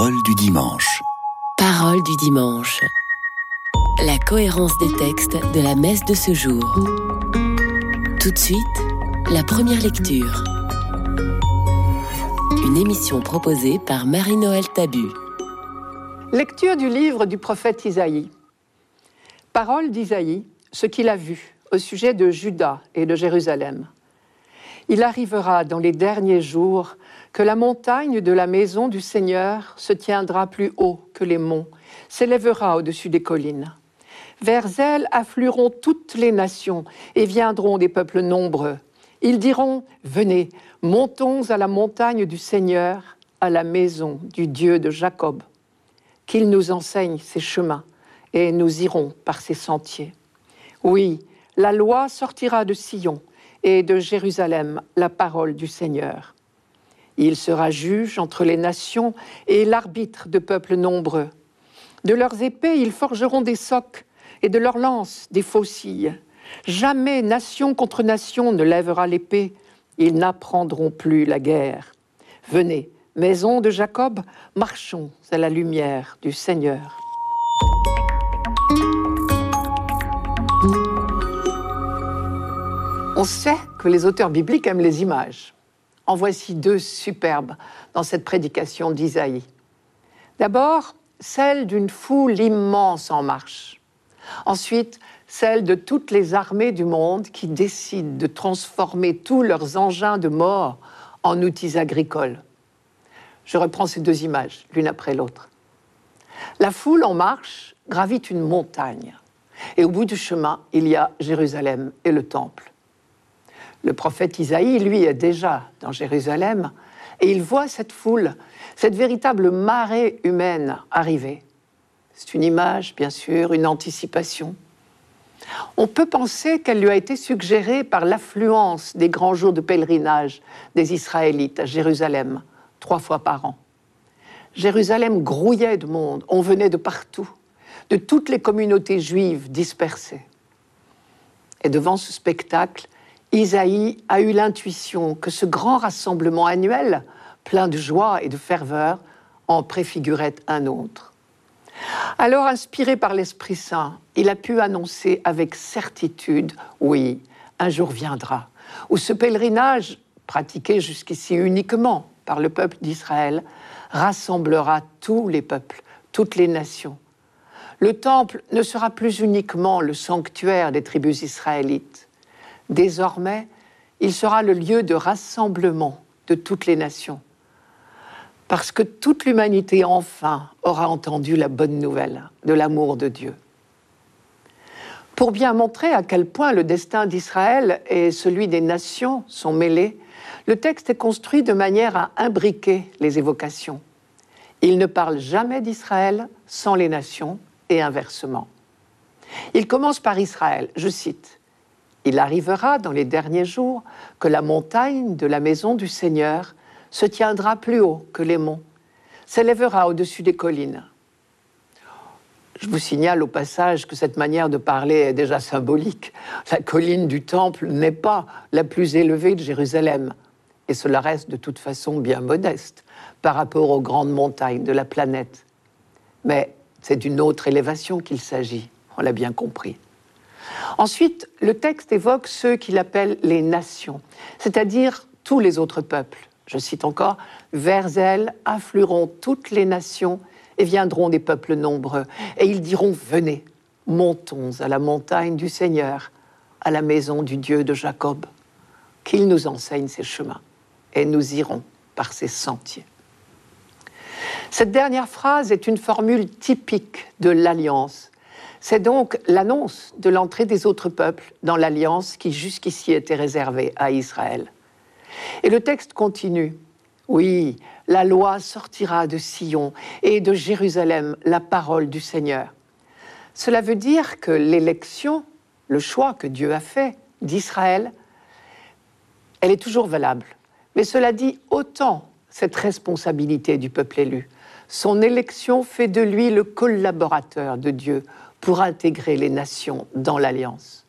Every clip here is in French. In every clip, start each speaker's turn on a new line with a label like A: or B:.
A: Parole du dimanche.
B: Parole du dimanche. La cohérence des textes de la messe de ce jour. Tout de suite, la première lecture. Une émission proposée par Marie-Noël Tabu.
C: Lecture du livre du prophète Isaïe. Parole d'Isaïe, ce qu'il a vu au sujet de Juda et de Jérusalem. Il arrivera dans les derniers jours que la montagne de la maison du Seigneur se tiendra plus haut que les monts, s'élèvera au-dessus des collines. Vers elle afflueront toutes les nations et viendront des peuples nombreux. Ils diront, Venez, montons à la montagne du Seigneur, à la maison du Dieu de Jacob. Qu'il nous enseigne ses chemins et nous irons par ses sentiers. Oui, la loi sortira de Sion et de Jérusalem la parole du Seigneur. Il sera juge entre les nations et l'arbitre de peuples nombreux. De leurs épées, ils forgeront des socs et de leurs lances des faucilles. Jamais nation contre nation ne lèvera l'épée. Ils n'apprendront plus la guerre. Venez, maison de Jacob, marchons à la lumière du Seigneur. On sait que les auteurs bibliques aiment les images. En voici deux superbes dans cette prédication d'Isaïe. D'abord, celle d'une foule immense en marche. Ensuite, celle de toutes les armées du monde qui décident de transformer tous leurs engins de mort en outils agricoles. Je reprends ces deux images, l'une après l'autre. La foule en marche gravite une montagne. Et au bout du chemin, il y a Jérusalem et le temple. Le prophète Isaïe, lui, est déjà dans Jérusalem et il voit cette foule, cette véritable marée humaine arriver. C'est une image, bien sûr, une anticipation. On peut penser qu'elle lui a été suggérée par l'affluence des grands jours de pèlerinage des Israélites à Jérusalem, trois fois par an. Jérusalem grouillait de monde, on venait de partout, de toutes les communautés juives dispersées. Et devant ce spectacle, Isaïe a eu l'intuition que ce grand rassemblement annuel, plein de joie et de ferveur, en préfigurait un autre. Alors, inspiré par l'Esprit Saint, il a pu annoncer avec certitude, oui, un jour viendra, où ce pèlerinage, pratiqué jusqu'ici uniquement par le peuple d'Israël, rassemblera tous les peuples, toutes les nations. Le temple ne sera plus uniquement le sanctuaire des tribus israélites. Désormais, il sera le lieu de rassemblement de toutes les nations. Parce que toute l'humanité enfin aura entendu la bonne nouvelle de l'amour de Dieu. Pour bien montrer à quel point le destin d'Israël et celui des nations sont mêlés, le texte est construit de manière à imbriquer les évocations. Il ne parle jamais d'Israël sans les nations et inversement. Il commence par Israël, je cite, il arrivera dans les derniers jours que la montagne de la maison du Seigneur se tiendra plus haut que les monts, s'élèvera au-dessus des collines. Je vous signale au passage que cette manière de parler est déjà symbolique. La colline du Temple n'est pas la plus élevée de Jérusalem, et cela reste de toute façon bien modeste par rapport aux grandes montagnes de la planète. Mais c'est d'une autre élévation qu'il s'agit, on l'a bien compris. Ensuite, le texte évoque ceux qu'il appelle les nations, c'est-à-dire tous les autres peuples. Je cite encore, Vers elles afflueront toutes les nations et viendront des peuples nombreux. Et ils diront, Venez, montons à la montagne du Seigneur, à la maison du Dieu de Jacob, qu'il nous enseigne ses chemins, et nous irons par ses sentiers. Cette dernière phrase est une formule typique de l'alliance c'est donc l'annonce de l'entrée des autres peuples dans l'alliance qui jusqu'ici était réservée à Israël. Et le texte continue. Oui, la loi sortira de Sion et de Jérusalem la parole du Seigneur. Cela veut dire que l'élection, le choix que Dieu a fait d'Israël, elle est toujours valable. Mais cela dit autant cette responsabilité du peuple élu. Son élection fait de lui le collaborateur de Dieu pour intégrer les nations dans l'alliance.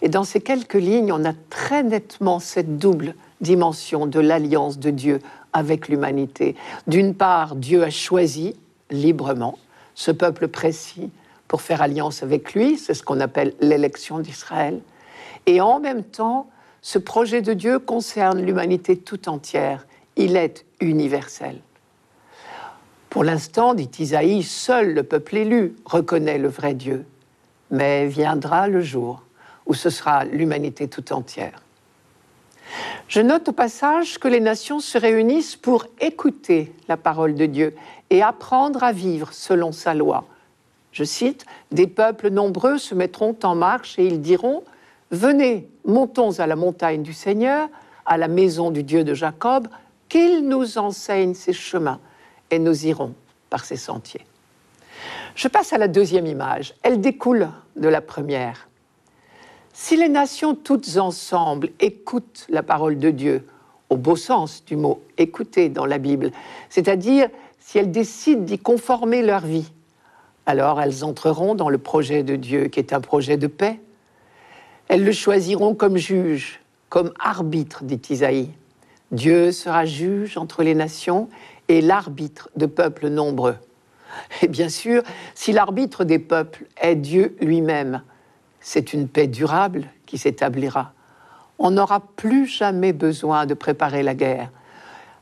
C: Et dans ces quelques lignes, on a très nettement cette double dimension de l'alliance de Dieu avec l'humanité. D'une part, Dieu a choisi librement ce peuple précis pour faire alliance avec lui, c'est ce qu'on appelle l'élection d'Israël. Et en même temps, ce projet de Dieu concerne l'humanité tout entière. Il est universel. Pour l'instant, dit Isaïe, seul le peuple élu reconnaît le vrai Dieu. Mais viendra le jour où ce sera l'humanité tout entière. Je note au passage que les nations se réunissent pour écouter la parole de Dieu et apprendre à vivre selon sa loi. Je cite, Des peuples nombreux se mettront en marche et ils diront, Venez, montons à la montagne du Seigneur, à la maison du Dieu de Jacob, qu'il nous enseigne ses chemins et nous irons par ces sentiers. Je passe à la deuxième image. Elle découle de la première. Si les nations toutes ensemble écoutent la parole de Dieu, au beau sens du mot écouter dans la Bible, c'est-à-dire si elles décident d'y conformer leur vie, alors elles entreront dans le projet de Dieu qui est un projet de paix. Elles le choisiront comme juge, comme arbitre, dit Isaïe. Dieu sera juge entre les nations et l'arbitre de peuples nombreux. Et bien sûr, si l'arbitre des peuples est Dieu lui-même, c'est une paix durable qui s'établira. On n'aura plus jamais besoin de préparer la guerre.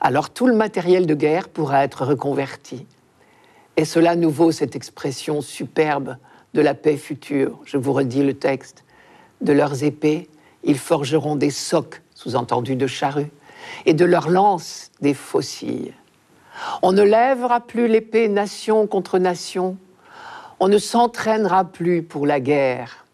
C: Alors tout le matériel de guerre pourra être reconverti. Et cela nous vaut cette expression superbe de la paix future. Je vous redis le texte. De leurs épées, ils forgeront des socs, sous-entendu de charrues, et de leurs lances, des faucilles. On ne lèvera plus l'épée nation contre nation. On ne s'entraînera plus pour la guerre.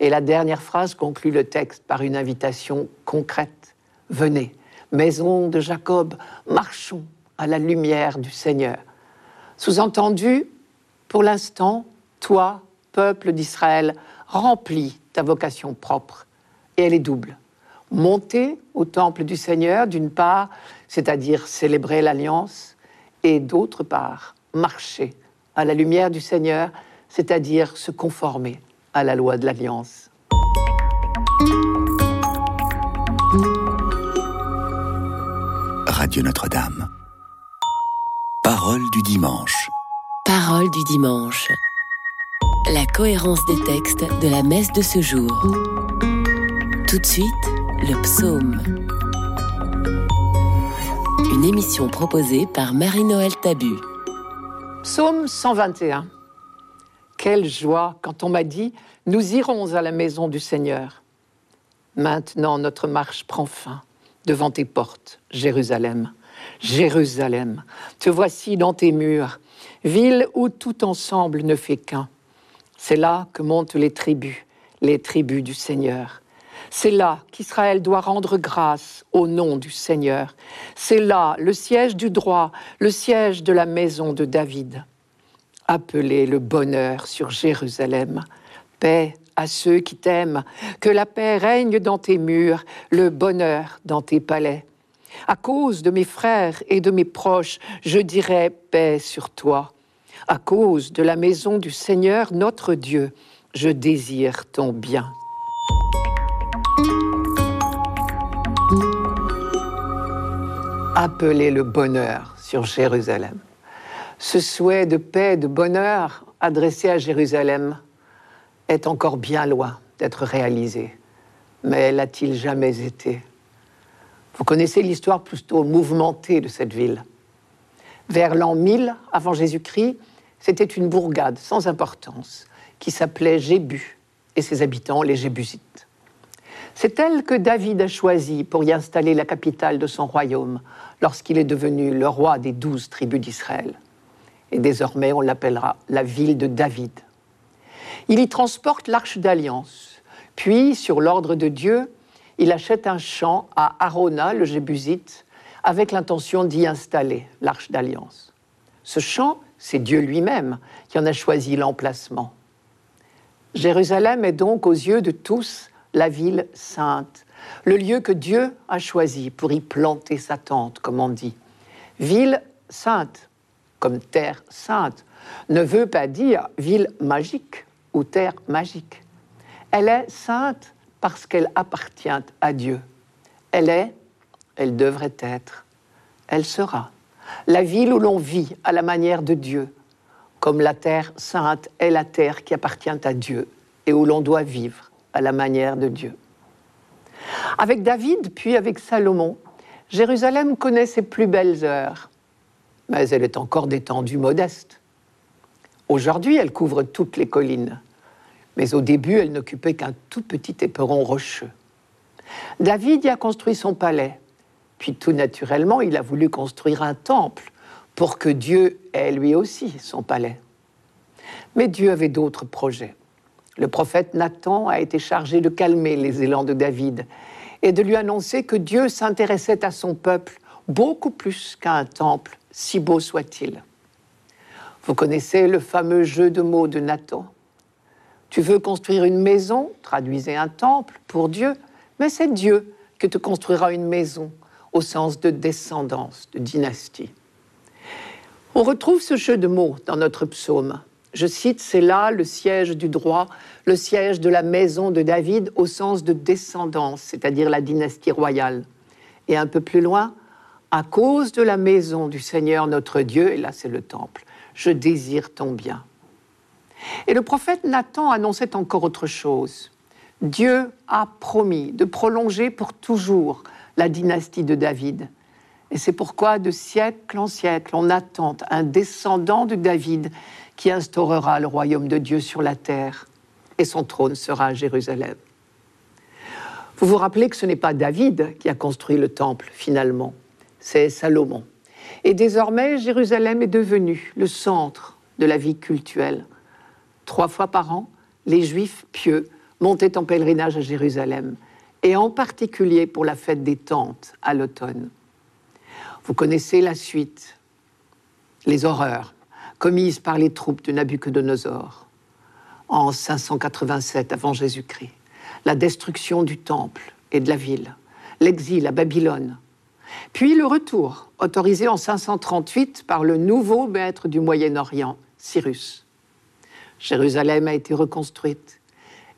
C: Et la dernière phrase conclut le texte par une invitation concrète. Venez, maison de Jacob, marchons à la lumière du Seigneur. Sous-entendu, pour l'instant, toi, peuple d'Israël, remplis ta vocation propre. Et elle est double. Monter au temple du Seigneur, d'une part, c'est-à-dire célébrer l'alliance, et d'autre part, marcher à la lumière du Seigneur, c'est-à-dire se conformer à la loi de l'Alliance.
A: Radio Notre-Dame. Parole du dimanche.
B: Parole du dimanche. La cohérence des textes de la messe de ce jour. Tout de suite, le psaume. Une émission proposée par Marie-Noël Tabu.
C: Psaume 121. Quelle joie quand on m'a dit Nous irons à la maison du Seigneur. Maintenant, notre marche prend fin devant tes portes, Jérusalem. Jérusalem, te voici dans tes murs, ville où tout ensemble ne fait qu'un. C'est là que montent les tribus, les tribus du Seigneur. C'est là qu'Israël doit rendre grâce au nom du Seigneur. C'est là le siège du droit, le siège de la maison de David appeler le bonheur sur Jérusalem. Paix à ceux qui t'aiment, que la paix règne dans tes murs, le bonheur dans tes palais. À cause de mes frères et de mes proches, je dirai paix sur toi. À cause de la maison du Seigneur notre Dieu, je désire ton bien. Appeler le bonheur sur Jérusalem ce souhait de paix, de bonheur adressé à Jérusalem est encore bien loin d'être réalisé. Mais l'a-t-il jamais été? Vous connaissez l'histoire plutôt mouvementée de cette ville. Vers l'an 1000 avant Jésus-Christ, c'était une bourgade sans importance qui s'appelait Jébu et ses habitants les Jébusites. C'est elle que David a choisie pour y installer la capitale de son royaume lorsqu'il est devenu le roi des douze tribus d'Israël et désormais on l'appellera la ville de David. Il y transporte l'arche d'alliance, puis, sur l'ordre de Dieu, il achète un champ à Arona, le Jébusite, avec l'intention d'y installer l'arche d'alliance. Ce champ, c'est Dieu lui-même qui en a choisi l'emplacement. Jérusalem est donc aux yeux de tous la ville sainte, le lieu que Dieu a choisi pour y planter sa tente, comme on dit. Ville sainte, comme terre sainte, ne veut pas dire ville magique ou terre magique. Elle est sainte parce qu'elle appartient à Dieu. Elle est, elle devrait être, elle sera. La ville où l'on vit à la manière de Dieu, comme la terre sainte est la terre qui appartient à Dieu et où l'on doit vivre à la manière de Dieu. Avec David, puis avec Salomon, Jérusalem connaît ses plus belles heures, mais elle est encore d'étendue modeste. Aujourd'hui, elle couvre toutes les collines, mais au début, elle n'occupait qu'un tout petit éperon rocheux. David y a construit son palais, puis tout naturellement, il a voulu construire un temple pour que Dieu ait lui aussi son palais. Mais Dieu avait d'autres projets. Le prophète Nathan a été chargé de calmer les élans de David et de lui annoncer que Dieu s'intéressait à son peuple beaucoup plus qu'à un temple, si beau soit-il. Vous connaissez le fameux jeu de mots de Nathan. Tu veux construire une maison, traduisez un temple pour Dieu, mais c'est Dieu que te construira une maison au sens de descendance, de dynastie. On retrouve ce jeu de mots dans notre psaume. Je cite, c'est là le siège du droit, le siège de la maison de David au sens de descendance, c'est-à-dire la dynastie royale. Et un peu plus loin, à cause de la maison du Seigneur notre Dieu, et là c'est le temple, je désire ton bien. Et le prophète Nathan annonçait encore autre chose. Dieu a promis de prolonger pour toujours la dynastie de David. Et c'est pourquoi de siècle en siècle, on attend un descendant de David qui instaurera le royaume de Dieu sur la terre, et son trône sera à Jérusalem. Vous vous rappelez que ce n'est pas David qui a construit le temple, finalement, c'est Salomon. Et désormais, Jérusalem est devenue le centre de la vie cultuelle. Trois fois par an, les Juifs pieux montaient en pèlerinage à Jérusalem, et en particulier pour la fête des tentes à l'automne. Vous connaissez la suite, les horreurs commises par les troupes de Nabuchodonosor en 587 avant Jésus-Christ, la destruction du temple et de la ville, l'exil à Babylone, puis le retour, autorisé en 538 par le nouveau maître du Moyen-Orient, Cyrus. Jérusalem a été reconstruite.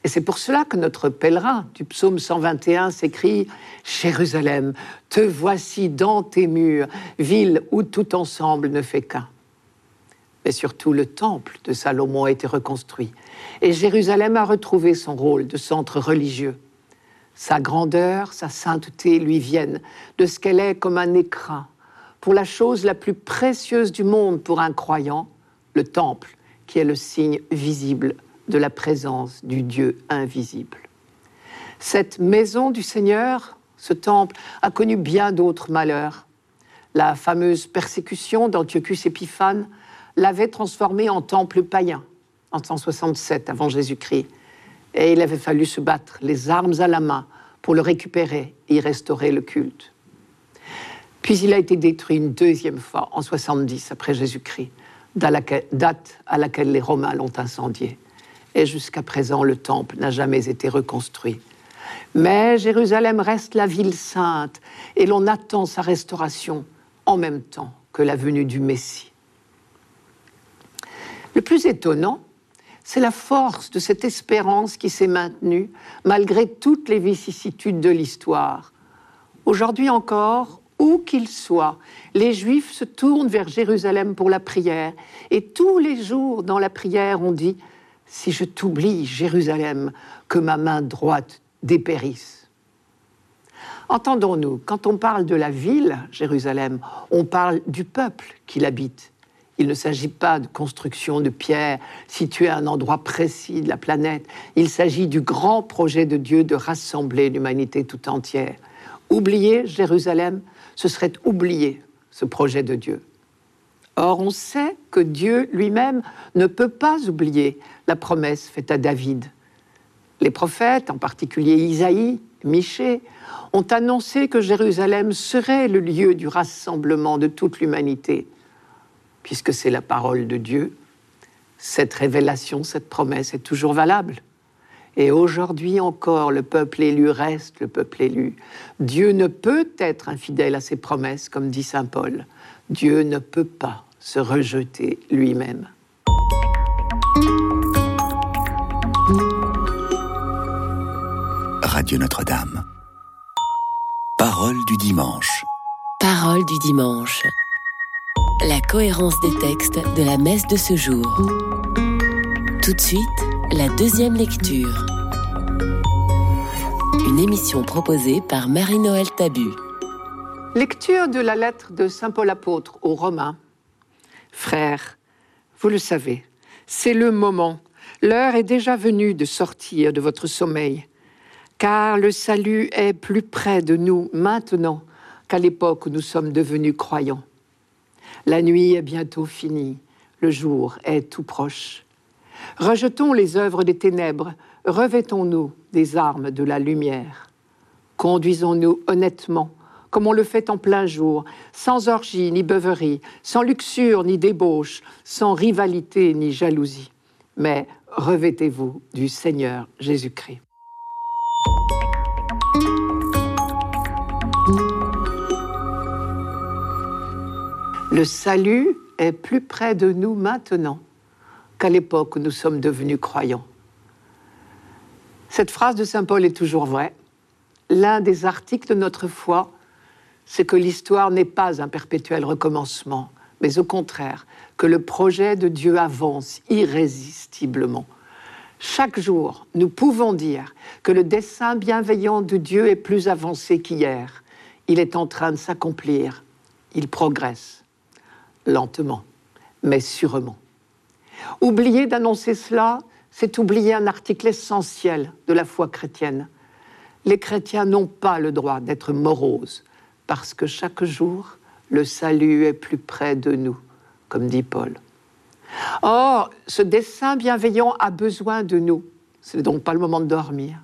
C: Et c'est pour cela que notre pèlerin du psaume 121 s'écrit Jérusalem, te voici dans tes murs, ville où tout ensemble ne fait qu'un mais surtout le temple de Salomon a été reconstruit. Et Jérusalem a retrouvé son rôle de centre religieux. Sa grandeur, sa sainteté lui viennent de ce qu'elle est comme un écrin pour la chose la plus précieuse du monde pour un croyant, le temple, qui est le signe visible de la présence du Dieu invisible. Cette maison du Seigneur, ce temple, a connu bien d'autres malheurs. La fameuse persécution d'Antiochus Épiphane, l'avait transformé en temple païen en 167 avant Jésus-Christ. Et il avait fallu se battre les armes à la main pour le récupérer et y restaurer le culte. Puis il a été détruit une deuxième fois en 70 après Jésus-Christ, date à laquelle les Romains l'ont incendié. Et jusqu'à présent, le temple n'a jamais été reconstruit. Mais Jérusalem reste la ville sainte et l'on attend sa restauration en même temps que la venue du Messie. Le plus étonnant, c'est la force de cette espérance qui s'est maintenue malgré toutes les vicissitudes de l'histoire. Aujourd'hui encore, où qu'ils soient, les Juifs se tournent vers Jérusalem pour la prière. Et tous les jours dans la prière, on dit, si je t'oublie, Jérusalem, que ma main droite dépérisse. Entendons-nous, quand on parle de la ville, Jérusalem, on parle du peuple qui l'habite. Il ne s'agit pas de construction de pierres situées à un endroit précis de la planète. Il s'agit du grand projet de Dieu de rassembler l'humanité tout entière. Oublier Jérusalem, ce serait oublier ce projet de Dieu. Or, on sait que Dieu lui-même ne peut pas oublier la promesse faite à David. Les prophètes, en particulier Isaïe, Michée, ont annoncé que Jérusalem serait le lieu du rassemblement de toute l'humanité puisque c'est la parole de Dieu, cette révélation, cette promesse est toujours valable. Et aujourd'hui encore, le peuple élu reste le peuple élu. Dieu ne peut être infidèle à ses promesses, comme dit Saint Paul. Dieu ne peut pas se rejeter lui-même.
A: Radio Notre-Dame. Parole du dimanche.
B: Parole du dimanche. La cohérence des textes de la messe de ce jour. Tout de suite, la deuxième lecture. Une émission proposée par Marie-Noël Tabu.
C: Lecture de la lettre de Saint Paul apôtre aux Romains. Frères, vous le savez, c'est le moment. L'heure est déjà venue de sortir de votre sommeil, car le salut est plus près de nous maintenant qu'à l'époque où nous sommes devenus croyants. La nuit est bientôt finie, le jour est tout proche. Rejetons les œuvres des ténèbres, revêtons-nous des armes de la lumière. Conduisons-nous honnêtement, comme on le fait en plein jour, sans orgie ni beuverie, sans luxure ni débauche, sans rivalité ni jalousie. Mais revêtez-vous du Seigneur Jésus-Christ. Le salut est plus près de nous maintenant qu'à l'époque où nous sommes devenus croyants. Cette phrase de Saint Paul est toujours vraie. L'un des articles de notre foi, c'est que l'histoire n'est pas un perpétuel recommencement, mais au contraire, que le projet de Dieu avance irrésistiblement. Chaque jour, nous pouvons dire que le dessein bienveillant de Dieu est plus avancé qu'hier. Il est en train de s'accomplir. Il progresse lentement, mais sûrement. Oublier d'annoncer cela, c'est oublier un article essentiel de la foi chrétienne. Les chrétiens n'ont pas le droit d'être moroses, parce que chaque jour, le salut est plus près de nous, comme dit Paul. Or, ce dessein bienveillant a besoin de nous. Ce n'est donc pas le moment de dormir.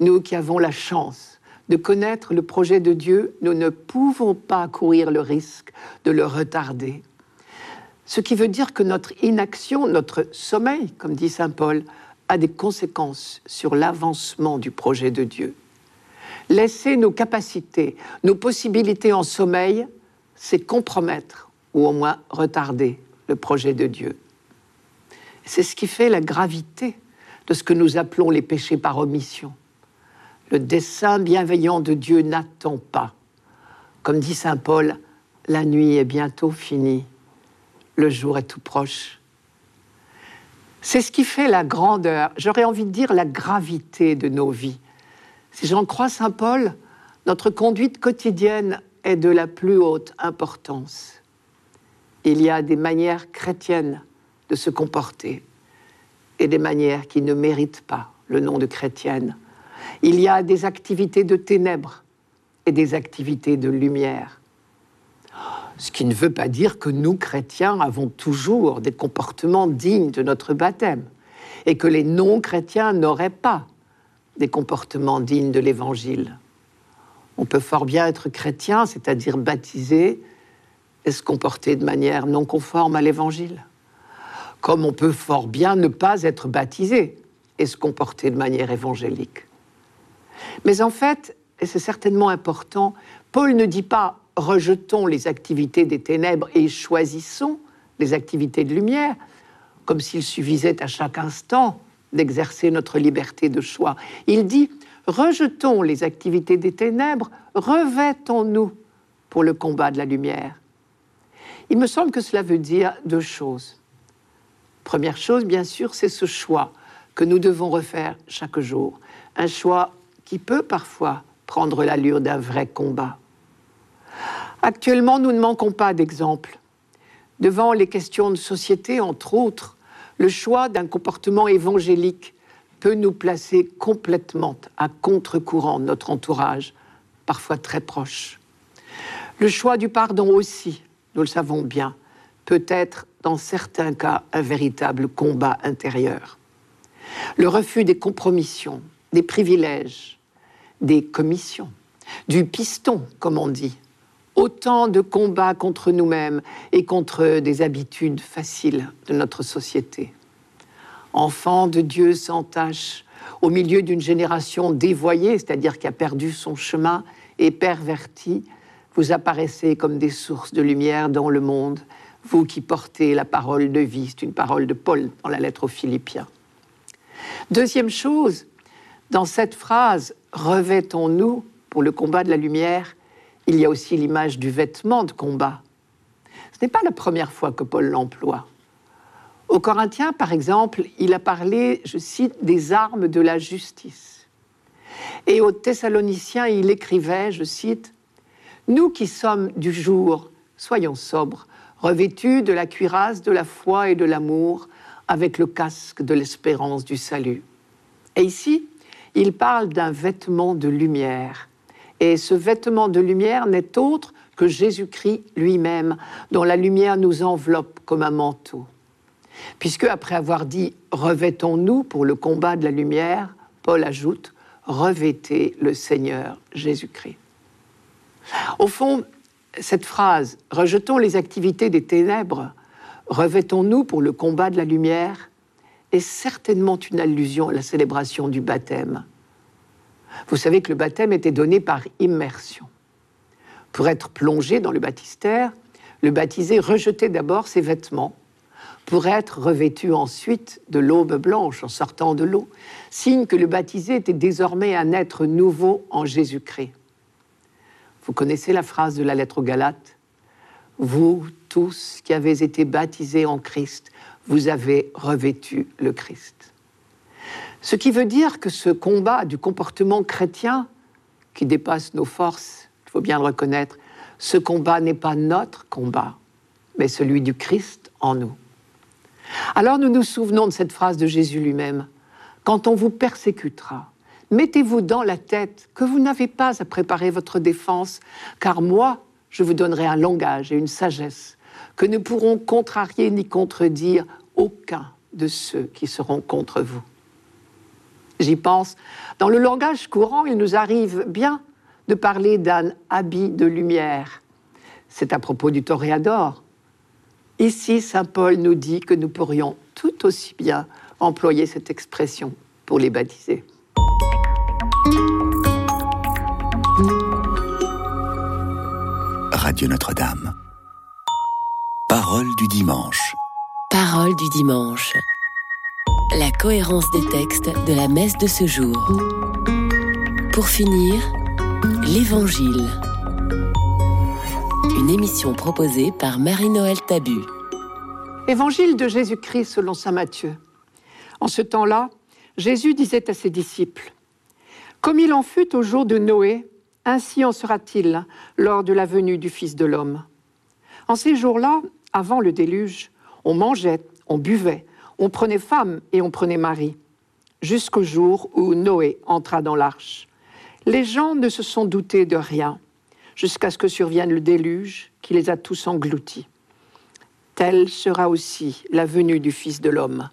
C: Nous qui avons la chance de connaître le projet de Dieu, nous ne pouvons pas courir le risque de le retarder. Ce qui veut dire que notre inaction, notre sommeil, comme dit Saint Paul, a des conséquences sur l'avancement du projet de Dieu. Laisser nos capacités, nos possibilités en sommeil, c'est compromettre ou au moins retarder le projet de Dieu. C'est ce qui fait la gravité de ce que nous appelons les péchés par omission. Le dessein bienveillant de Dieu n'attend pas. Comme dit Saint Paul, la nuit est bientôt finie, le jour est tout proche. C'est ce qui fait la grandeur, j'aurais envie de dire la gravité de nos vies. Si j'en crois Saint Paul, notre conduite quotidienne est de la plus haute importance. Il y a des manières chrétiennes de se comporter et des manières qui ne méritent pas le nom de chrétienne. Il y a des activités de ténèbres et des activités de lumière. Ce qui ne veut pas dire que nous, chrétiens, avons toujours des comportements dignes de notre baptême et que les non-chrétiens n'auraient pas des comportements dignes de l'Évangile. On peut fort bien être chrétien, c'est-à-dire baptisé, et se comporter de manière non conforme à l'Évangile. Comme on peut fort bien ne pas être baptisé et se comporter de manière évangélique. Mais en fait, et c'est certainement important, Paul ne dit pas rejetons les activités des ténèbres et choisissons les activités de lumière, comme s'il suffisait à chaque instant d'exercer notre liberté de choix. Il dit rejetons les activités des ténèbres, revêtons-nous pour le combat de la lumière. Il me semble que cela veut dire deux choses. Première chose, bien sûr, c'est ce choix que nous devons refaire chaque jour. Un choix qui peut parfois prendre l'allure d'un vrai combat. Actuellement, nous ne manquons pas d'exemples. Devant les questions de société, entre autres, le choix d'un comportement évangélique peut nous placer complètement à contre-courant de notre entourage, parfois très proche. Le choix du pardon aussi, nous le savons bien, peut être dans certains cas un véritable combat intérieur. Le refus des compromissions, des privilèges, des commissions, du piston, comme on dit. Autant de combats contre nous-mêmes et contre des habitudes faciles de notre société. Enfant de Dieu sans tâche, au milieu d'une génération dévoyée, c'est-à-dire qui a perdu son chemin et perverti, vous apparaissez comme des sources de lumière dans le monde, vous qui portez la parole de vie, c'est une parole de Paul dans la lettre aux Philippiens. Deuxième chose, dans cette phrase, revêtons-nous pour le combat de la lumière, Il y a aussi l'image du vêtement de combat. Ce n'est pas la première fois que Paul l'emploie. Au Corinthiens, par exemple, il a parlé, je cite, des armes de la justice. Et aux Thessaloniciens, il écrivait, je cite, Nous qui sommes du jour, soyons sobres, revêtus de la cuirasse de la foi et de l'amour, avec le casque de l'espérance du salut. Et ici, il parle d'un vêtement de lumière. Et ce vêtement de lumière n'est autre que Jésus-Christ lui-même, dont la lumière nous enveloppe comme un manteau. Puisque, après avoir dit Revêtons-nous pour le combat de la lumière, Paul ajoute Revêtez le Seigneur Jésus-Christ. Au fond, cette phrase Rejetons les activités des ténèbres, revêtons-nous pour le combat de la lumière est certainement une allusion à la célébration du baptême. Vous savez que le baptême était donné par immersion. Pour être plongé dans le baptistère, le baptisé rejetait d'abord ses vêtements pour être revêtu ensuite de l'aube blanche en sortant de l'eau, signe que le baptisé était désormais un être nouveau en Jésus-Christ. Vous connaissez la phrase de la lettre aux Galates? Vous tous qui avez été baptisés en Christ, vous avez revêtu le Christ. Ce qui veut dire que ce combat du comportement chrétien, qui dépasse nos forces, il faut bien le reconnaître, ce combat n'est pas notre combat, mais celui du Christ en nous. Alors nous nous souvenons de cette phrase de Jésus lui-même. Quand on vous persécutera, mettez-vous dans la tête que vous n'avez pas à préparer votre défense, car moi, je vous donnerai un langage et une sagesse que ne pourront contrarier ni contredire aucun de ceux qui seront contre vous. J'y pense. Dans le langage courant, il nous arrive bien de parler d'un habit de lumière. C'est à propos du toréador, Ici, Saint Paul nous dit que nous pourrions tout aussi bien employer cette expression pour les baptiser.
A: Radio Notre-Dame. Parole du dimanche.
B: Parole du dimanche. La cohérence des textes de la messe de ce jour. Pour finir, l'Évangile une émission proposée par Marie-Noël Tabu.
C: Évangile de Jésus-Christ selon Saint Matthieu. En ce temps-là, Jésus disait à ses disciples Comme il en fut au jour de Noé, ainsi en sera-t-il lors de la venue du Fils de l'homme. En ces jours-là, avant le déluge, on mangeait, on buvait, on prenait femme et on prenait mari, jusqu'au jour où Noé entra dans l'arche. Les gens ne se sont doutés de rien jusqu'à ce que survienne le déluge qui les a tous engloutis. Telle sera aussi la venue du Fils de l'homme.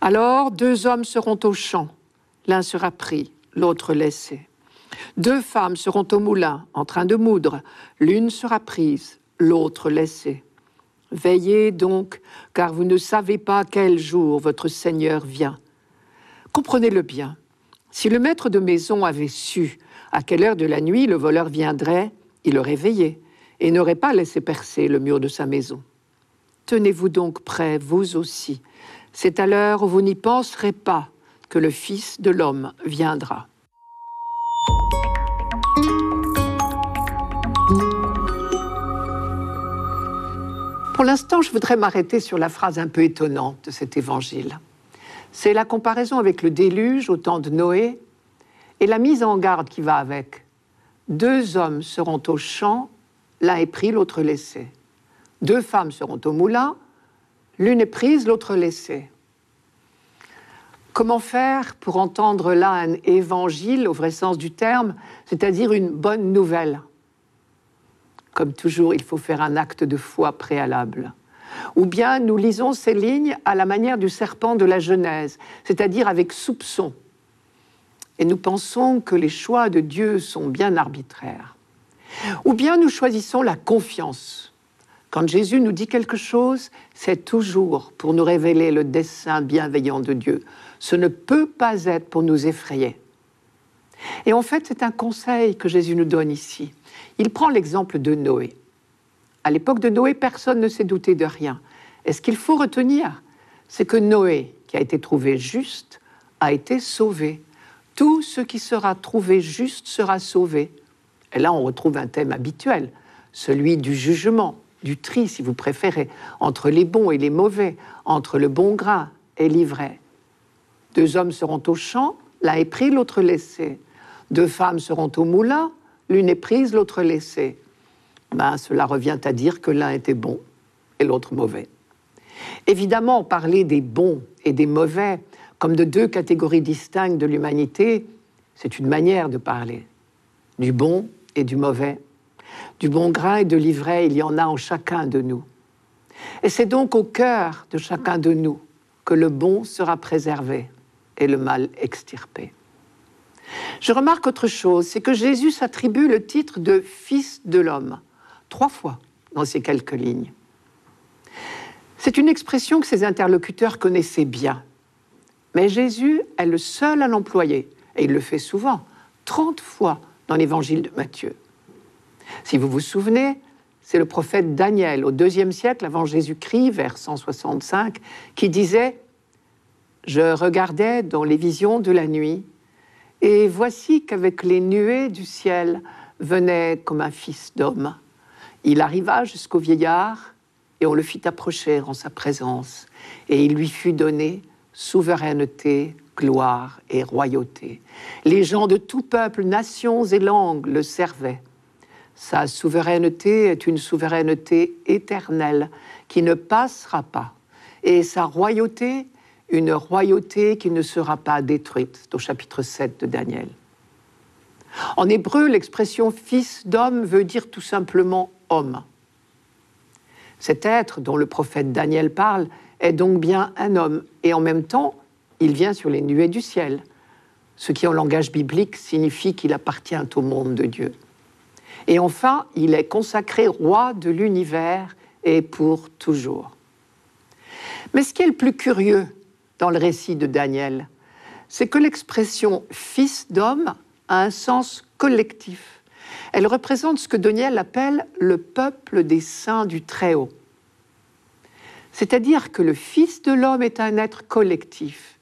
C: Alors deux hommes seront au champ, l'un sera pris, l'autre laissé. Deux femmes seront au moulin, en train de moudre, l'une sera prise, l'autre laissée. Veillez donc, car vous ne savez pas quel jour votre Seigneur vient. Comprenez-le bien. Si le maître de maison avait su à quelle heure de la nuit le voleur viendrait, il aurait veillé et n'aurait pas laissé percer le mur de sa maison. Tenez-vous donc prêts, vous aussi. C'est à l'heure où vous n'y penserez pas que le Fils de l'homme viendra. Pour l'instant, je voudrais m'arrêter sur la phrase un peu étonnante de cet évangile. C'est la comparaison avec le déluge au temps de Noé et la mise en garde qui va avec. Deux hommes seront au champ, l'un est pris, l'autre laissé. Deux femmes seront au moulin, l'une est prise, l'autre laissée. Comment faire pour entendre là un évangile au vrai sens du terme, c'est-à-dire une bonne nouvelle? Comme toujours, il faut faire un acte de foi préalable. Ou bien nous lisons ces lignes à la manière du serpent de la Genèse, c'est-à-dire avec soupçon, et nous pensons que les choix de Dieu sont bien arbitraires. Ou bien nous choisissons la confiance. Quand Jésus nous dit quelque chose, c'est toujours pour nous révéler le dessein bienveillant de Dieu. Ce ne peut pas être pour nous effrayer. Et en fait, c'est un conseil que Jésus nous donne ici. Il prend l'exemple de Noé. À l'époque de Noé, personne ne s'est douté de rien. Et ce qu'il faut retenir, c'est que Noé, qui a été trouvé juste, a été sauvé tout ce qui sera trouvé juste sera sauvé, Et là, on retrouve un thème habituel, celui du jugement, du tri, si vous préférez, entre les bons et les mauvais, entre le bon grain et l'ivraie. Deux hommes seront au champ, l'un est pris, l'autre laissé. Deux femmes seront au moulin, l'une est prise, l'autre laissée. Ben, cela revient à dire que l'un était bon et l'autre mauvais. Évidemment, parler des bons et des mauvais comme de deux catégories distinctes de l'humanité, c'est une manière de parler. Du bon et du mauvais. Du bon grain et de l'ivraie, il y en a en chacun de nous. Et c'est donc au cœur de chacun de nous que le bon sera préservé et le mal extirpé. Je remarque autre chose, c'est que Jésus s'attribue le titre de Fils de l'homme, trois fois dans ces quelques lignes. C'est une expression que ses interlocuteurs connaissaient bien. Mais Jésus est le seul à l'employer, et il le fait souvent, 30 fois dans l'évangile de Matthieu. Si vous vous souvenez, c'est le prophète Daniel au deuxième siècle avant Jésus-Christ, vers 165, qui disait Je regardais dans les visions de la nuit, et voici qu'avec les nuées du ciel venait comme un fils d'homme. Il arriva jusqu'au vieillard, et on le fit approcher en sa présence, et il lui fut donné souveraineté, gloire et royauté. Les gens de tout peuple, nations et langues le servaient. Sa souveraineté est une souveraineté éternelle qui ne passera pas. Et sa royauté, une royauté qui ne sera pas détruite, au chapitre 7 de Daniel. En hébreu, l'expression fils d'homme veut dire tout simplement homme. Cet être dont le prophète Daniel parle est donc bien un homme, et en même temps, il vient sur les nuées du ciel, ce qui en langage biblique signifie qu'il appartient au monde de Dieu. Et enfin, il est consacré roi de l'univers et pour toujours. Mais ce qui est le plus curieux dans le récit de Daniel, c'est que l'expression fils d'homme a un sens collectif. Elle représente ce que Daniel appelle le peuple des saints du Très-Haut. C'est-à-dire que le Fils de l'homme est un être collectif.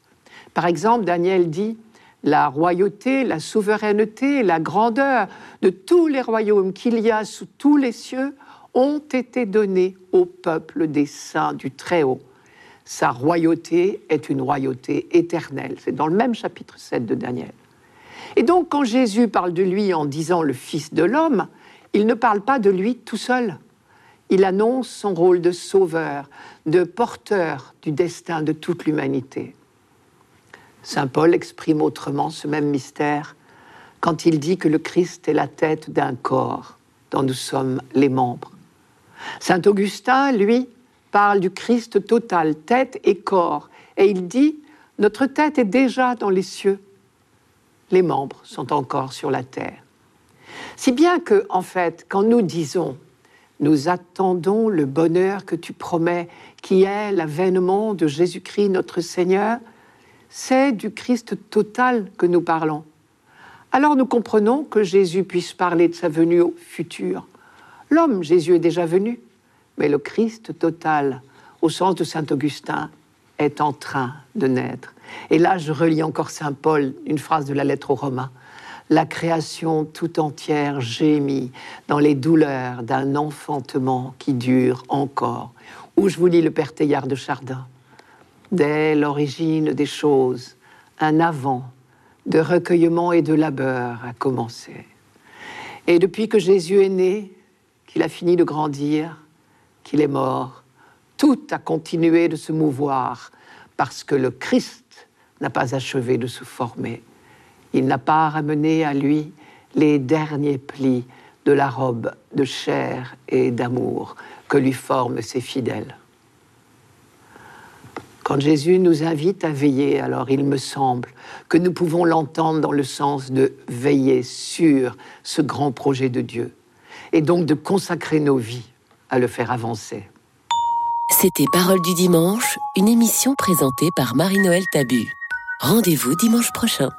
C: Par exemple, Daniel dit, la royauté, la souveraineté, la grandeur de tous les royaumes qu'il y a sous tous les cieux ont été donnés au peuple des saints du Très-Haut. Sa royauté est une royauté éternelle. C'est dans le même chapitre 7 de Daniel. Et donc quand Jésus parle de lui en disant le Fils de l'homme, il ne parle pas de lui tout seul il annonce son rôle de sauveur, de porteur du destin de toute l'humanité. Saint Paul exprime autrement ce même mystère quand il dit que le Christ est la tête d'un corps dont nous sommes les membres. Saint Augustin, lui, parle du Christ total, tête et corps, et il dit, notre tête est déjà dans les cieux, les membres sont encore sur la terre. Si bien que, en fait, quand nous disons nous attendons le bonheur que tu promets, qui est l'avènement de Jésus-Christ notre Seigneur. C'est du Christ total que nous parlons. Alors nous comprenons que Jésus puisse parler de sa venue au futur. L'homme, Jésus est déjà venu, mais le Christ total, au sens de Saint Augustin, est en train de naître. Et là, je relis encore Saint Paul, une phrase de la lettre aux Romains la création tout entière gémit dans les douleurs d'un enfantement qui dure encore. Où je vous lis le Père Teilhard de Chardin. Dès l'origine des choses, un avant de recueillement et de labeur a commencé. Et depuis que Jésus est né, qu'il a fini de grandir, qu'il est mort, tout a continué de se mouvoir parce que le Christ n'a pas achevé de se former. Il n'a pas ramené à lui les derniers plis de la robe de chair et d'amour que lui forment ses fidèles. Quand Jésus nous invite à veiller, alors il me semble que nous pouvons l'entendre dans le sens de veiller sur ce grand projet de Dieu et donc de consacrer nos vies à le faire avancer.
B: C'était Parole du dimanche, une émission présentée par Marie-Noël Tabu. Rendez-vous dimanche prochain.